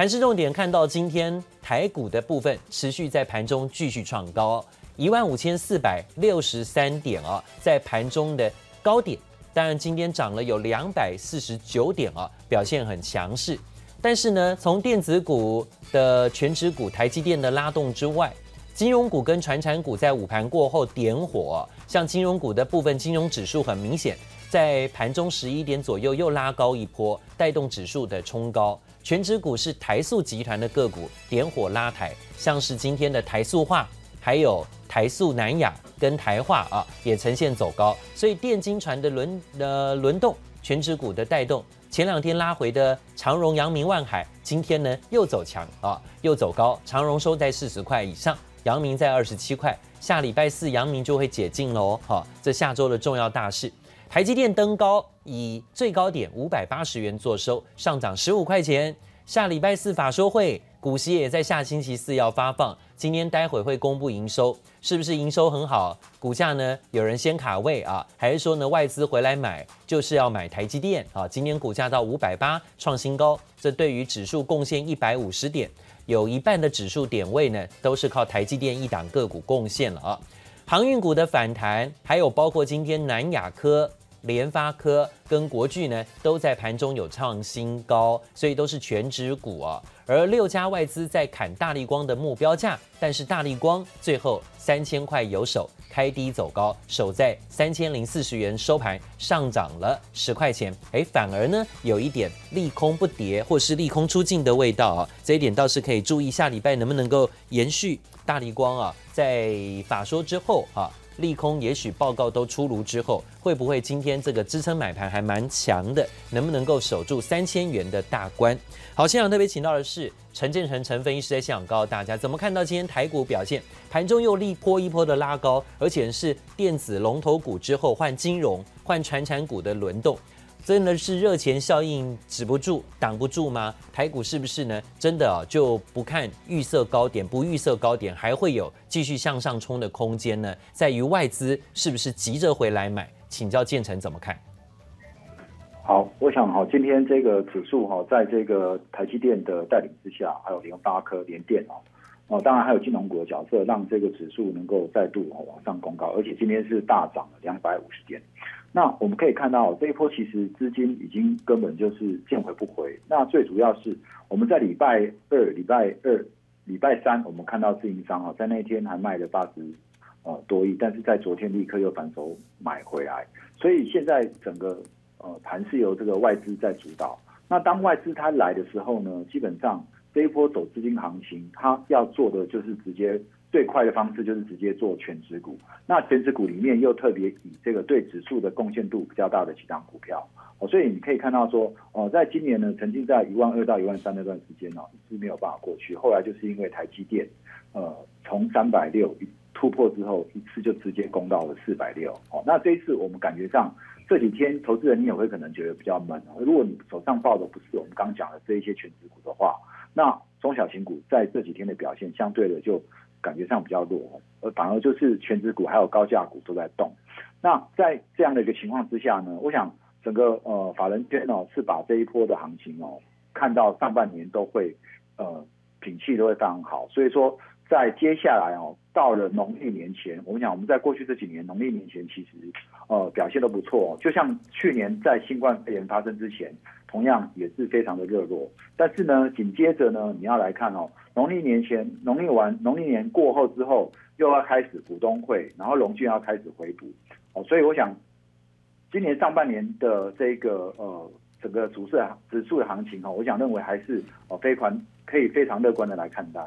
盘市重点看到今天台股的部分持续在盘中继续创高，一万五千四百六十三点啊，在盘中的高点。当然今天涨了有两百四十九点啊，表现很强势。但是呢，从电子股的权值股台积电的拉动之外，金融股跟传产股在午盘过后点火，像金融股的部分，金融指数很明显在盘中十一点左右又拉高一波，带动指数的冲高。全指股是台塑集团的个股点火拉抬，像是今天的台塑化，还有台塑、南亚跟台化啊，也呈现走高。所以电金船的轮呃轮动，全指股的带动，前两天拉回的长荣、阳明、万海，今天呢又走强啊，又走高。长荣收在四十块以上。阳明在二十七块，下礼拜四阳明就会解禁喽，哈，这下周的重要大事。台积电登高，以最高点五百八十元作收，上涨十五块钱。下礼拜四法说会，股息也在下星期四要发放。今天待会会公布营收，是不是营收很好？股价呢？有人先卡位啊，还是说呢外资回来买，就是要买台积电啊？今天股价到五百八创新高，这对于指数贡献一百五十点。有一半的指数点位呢，都是靠台积电一档个股贡献了啊。航运股的反弹，还有包括今天南亚科、联发科跟国巨呢，都在盘中有创新高，所以都是全指股啊。而六家外资在砍大力光的目标价，但是大力光最后三千块有手，开低走高，守在三千零四十元收盘，上涨了十块钱。哎，反而呢有一点利空不跌，或是利空出尽的味道啊。这一点倒是可以注意，下礼拜能不能够延续大力光啊，在法说之后啊。利空也许报告都出炉之后，会不会今天这个支撑买盘还蛮强的？能不能够守住三千元的大关？好，现场特别请到的是陈建成陈分一直在现场告诉大家，怎么看到今天台股表现？盘中又一波一波的拉高，而且是电子龙头股之后换金融、换传产股的轮动。真的是热钱效应止不住、挡不住吗？台股是不是呢？真的啊，就不看预设高点，不预设高点，还会有继续向上冲的空间呢？在于外资是不是急着回来买？请教建成怎么看？好，我想哈，今天这个指数哈，在这个台积电的带领之下，还有联发科、联电啊，哦，当然还有金融股的角色，让这个指数能够再度往上攻高，而且今天是大涨了两百五十点。那我们可以看到，这一波其实资金已经根本就是见回不回。那最主要是我们在礼拜二、礼拜二、礼拜三，我们看到自营商哈，在那天还卖了八十呃多亿，但是在昨天立刻又反手买回来。所以现在整个呃盘是由这个外资在主导。那当外资它来的时候呢，基本上这一波走资金行情，它要做的就是直接。最快的方式就是直接做权值股，那权值股里面又特别以这个对指数的贡献度比较大的几档股票，哦，所以你可以看到说，哦，在今年呢，曾经在一万二到一万三那段时间呢，一直没有办法过去，后来就是因为台积电，呃，从三百六突破之后，一次就直接攻到了四百六，哦，那这一次我们感觉上这几天投资人你也会可能觉得比较闷，如果你手上抱的不是我们刚讲的这一些权值股的话，那中小型股在这几天的表现相对的就。感觉上比较弱，而反而就是全值股还有高价股都在动。那在这样的一个情况之下呢，我想整个呃法人圈哦是把这一波的行情哦看到上半年都会呃景气都会非常好，所以说在接下来哦到了农历年前，我们想我们在过去这几年农历年前其实呃表现都不错，就像去年在新冠肺炎发生之前，同样也是非常的热络。但是呢，紧接着呢你要来看哦。农历年前，农历完，农历年过后之后，又要开始股东会，然后龙俊要开始回补，哦，所以我想，今年上半年的这个呃整个主市指数的行情哦，我想认为还是哦非常可以非常乐观的来看待。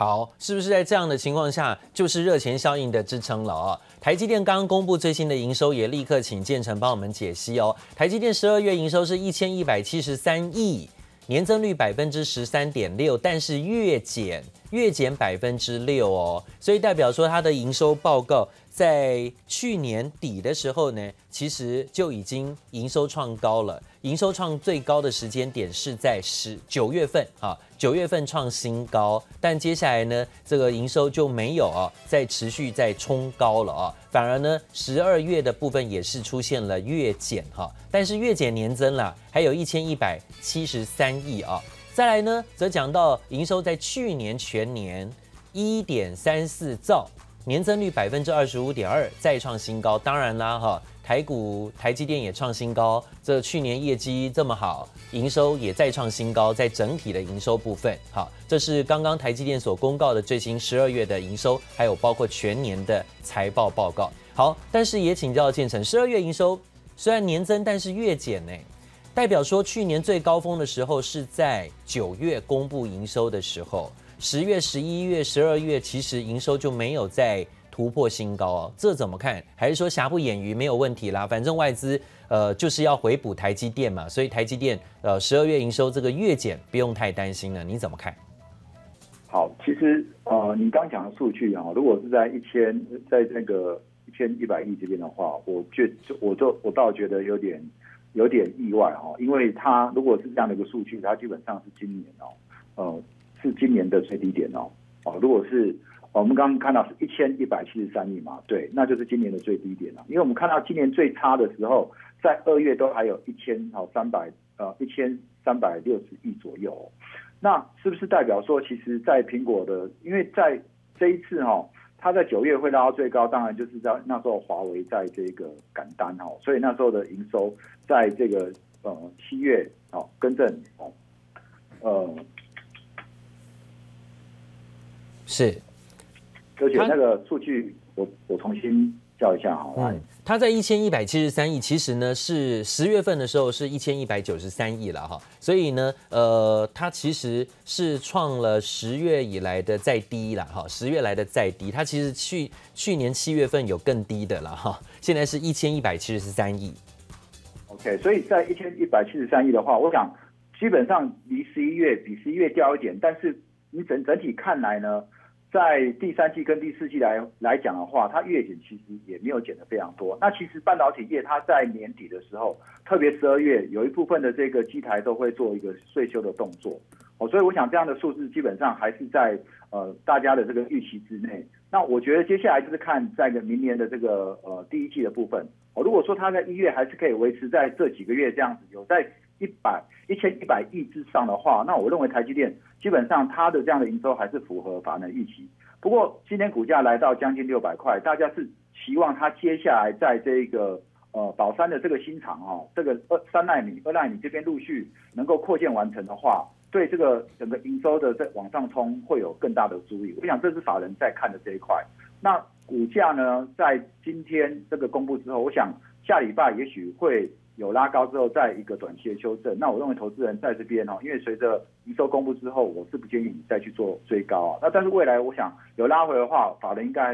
好，是不是在这样的情况下，就是热钱效应的支撑了啊？台积电刚刚公布最新的营收，也立刻请建成帮我们解析哦。台积电十二月营收是一千一百七十三亿。年增率百分之十三点六，但是月减月减百分之六哦，所以代表说它的营收报告在去年底的时候呢，其实就已经营收创高了。营收创最高的时间点是在十九月份啊，九月份创新高，但接下来呢，这个营收就没有啊，再持续在冲高了啊，反而呢，十二月的部分也是出现了月减哈，但是月减年增了，还有一千一百七十三亿啊。再来呢，则讲到营收在去年全年一点三四兆，年增率百分之二十五点二，再创新高。当然啦，哈，台股台积电也创新高，这去年业绩这么好，营收也再创新高，在整体的营收部分，好，这是刚刚台积电所公告的最新十二月的营收，还有包括全年的财报报告。好，但是也请教建成，十二月营收虽然年增，但是月减呢？代表说，去年最高峰的时候是在九月公布营收的时候，十月、十一月、十二月其实营收就没有再突破新高哦。这怎么看？还是说瑕不掩瑜没有问题啦？反正外资呃就是要回补台积电嘛，所以台积电呃十二月营收这个月减不用太担心了。你怎么看？好，其实呃你刚讲的数据啊，如果是在一千在那个一千一百亿这边的话，我觉我就我倒觉得有点。有点意外哈，因为它如果是这样的一个数据，它基本上是今年哦，呃，是今年的最低点哦，哦，如果是我们刚刚看到是一千一百七十三亿嘛，对，那就是今年的最低点了。因为我们看到今年最差的时候，在二月都还有一千好三百呃一千三百六十亿左右，那是不是代表说，其实，在苹果的，因为在这一次哈。它在九月会拉到最高，当然就是在那时候华为在这个赶单哦，所以那时候的营收在这个呃七月哦更正哦，呃是，而且那个数据我我重新。叫一下好，嗯，它在一千一百七十三亿，其实呢是十月份的时候是一千一百九十三亿了哈，所以呢，呃，它其实是创了十月以来的再低了哈，十月来的再低，它其实去去年七月份有更低的了哈，现在是一千一百七十三亿。OK，所以在一千一百七十三亿的话，我想基本上离十一月比十一月掉一点，但是你整整体看来呢？在第三季跟第四季来来讲的话，它月减其实也没有减得非常多。那其实半导体业它在年底的时候，特别十二月有一部分的这个机台都会做一个税修的动作哦，所以我想这样的数字基本上还是在呃大家的这个预期之内。那我觉得接下来就是看在个明年的这个呃第一季的部分哦，如果说它在一月还是可以维持在这几个月这样子有在。一百一千一百亿之上的话，那我认为台积电基本上它的这样的营收还是符合法人的预期。不过今天股价来到将近六百块，大家是期望它接下来在这个呃宝山的这个新厂哦，这个二三奈米、二奈米这边陆续能够扩建完成的话，对这个整个营收的在往上冲会有更大的注意。我想这是法人在看的这一块。那股价呢，在今天这个公布之后，我想下礼拜也许会。有拉高之后，再一个短期的修正，那我认为投资人在这边哦，因为随着营收公布之后，我是不建议你再去做追高啊。那但是未来我想有拉回的话，法人应该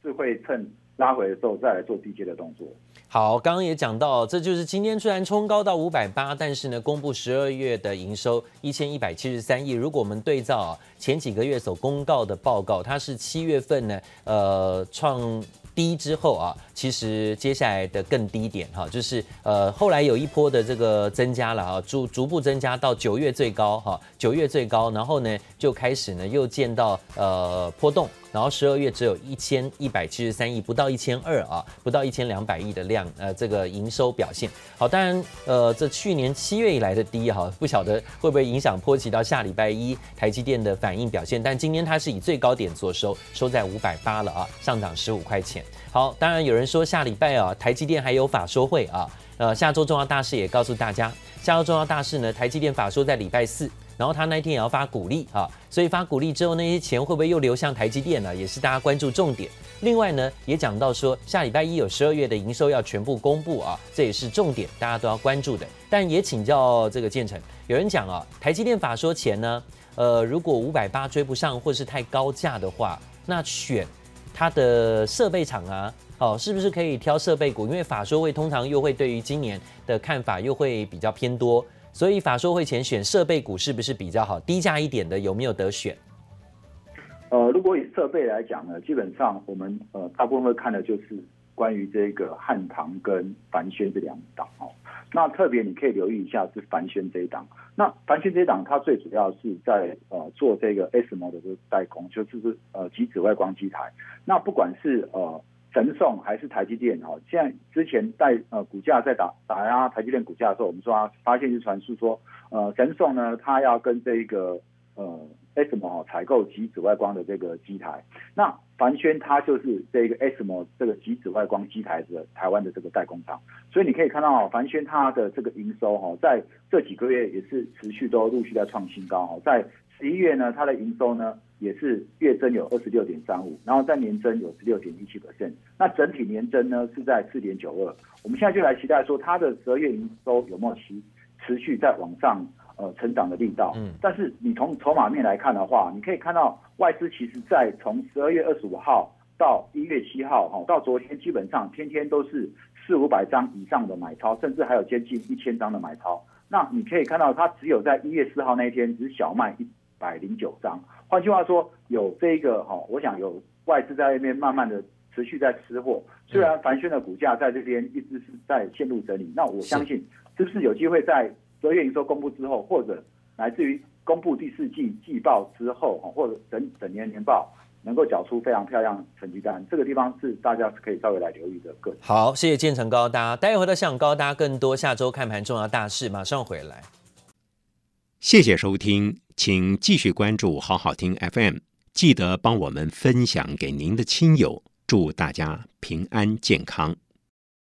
是会趁拉回的时候再来做低阶的动作。好，刚刚也讲到，这就是今天虽然冲高到五百八，但是呢，公布十二月的营收一千一百七十三亿。如果我们对照前几个月所公告的报告，它是七月份呢，呃创。低之后啊，其实接下来的更低点哈，就是呃后来有一波的这个增加了啊，逐逐步增加到九月最高哈，九月最高，然后呢就开始呢又见到呃波动。然后十二月只有一千一百七十三亿，不到一千二啊，不到一千两百亿的量，呃，这个营收表现好。当然，呃，这去年七月以来的低哈，不晓得会不会影响波及到下礼拜一台积电的反应表现。但今天它是以最高点做收，收在五百八了啊，上涨十五块钱。好，当然有人说下礼拜啊，台积电还有法说会啊，呃，下周重要大事也告诉大家，下周重要大事呢，台积电法说在礼拜四。然后他那天也要发股利啊，所以发股利之后那些钱会不会又流向台积电呢？也是大家关注重点。另外呢，也讲到说下礼拜一有十二月的营收要全部公布啊，这也是重点，大家都要关注的。但也请教这个建成，有人讲啊，台积电法说前呢，呃，如果五百八追不上或是太高价的话，那选它的设备厂啊，哦，是不是可以挑设备股？因为法说会通常又会对于今年的看法又会比较偏多。所以法说会前选设备股是不是比较好？低价一点的有没有得选？呃，如果以设备来讲呢，基本上我们呃大部分会看的就是关于这个汉唐跟凡轩这两档哦。那特别你可以留意一下是凡轩这一档。那凡轩这一档它最主要是在呃做这个 S 模的这个代工，就是呃极紫外光机台。那不管是呃神送还是台积电哈？现在之前在呃股价在打打压台积电股价的时候，我们说啊，发现是传出说，呃神送呢，它要跟这个呃 sm 采购极紫外光的这个机台。那凡轩它就是这个 S M，这个极紫外光机台的台湾的这个代工厂。所以你可以看到凡轩它的这个营收哈，在这几个月也是持续都陆续在创新高哈，在十一月呢，它的营收呢。也是月增有二十六点三五，然后在年增有十六点一七 percent，那整体年增呢是在四点九二。我们现在就来期待说它的十二月营收有没有持持续在往上呃成长的力道。嗯，但是你从筹码面来看的话，你可以看到外资其实在从十二月二十五号到一月七号哈，到昨天基本上天天都是四五百张以上的买超，甚至还有接近一千张的买超。那你可以看到它只有在一月四号那一天只是小卖一百零九张。换句话说，有这个哈，我想有外资在那边慢慢的持续在吃货。虽然凡轩的股价在这边一直是在陷入整理，那我相信是不是有机会在十二月营收公布之后，或者来自于公布第四季季报之后，或者整整年年报，能够缴出非常漂亮成绩单，这个地方是大家是可以稍微来留意的。个好，谢谢建成高大，待会儿的向高大更多下周看盘重要大事，马上回来。谢谢收听，请继续关注好好听 FM，记得帮我们分享给您的亲友，祝大家平安健康。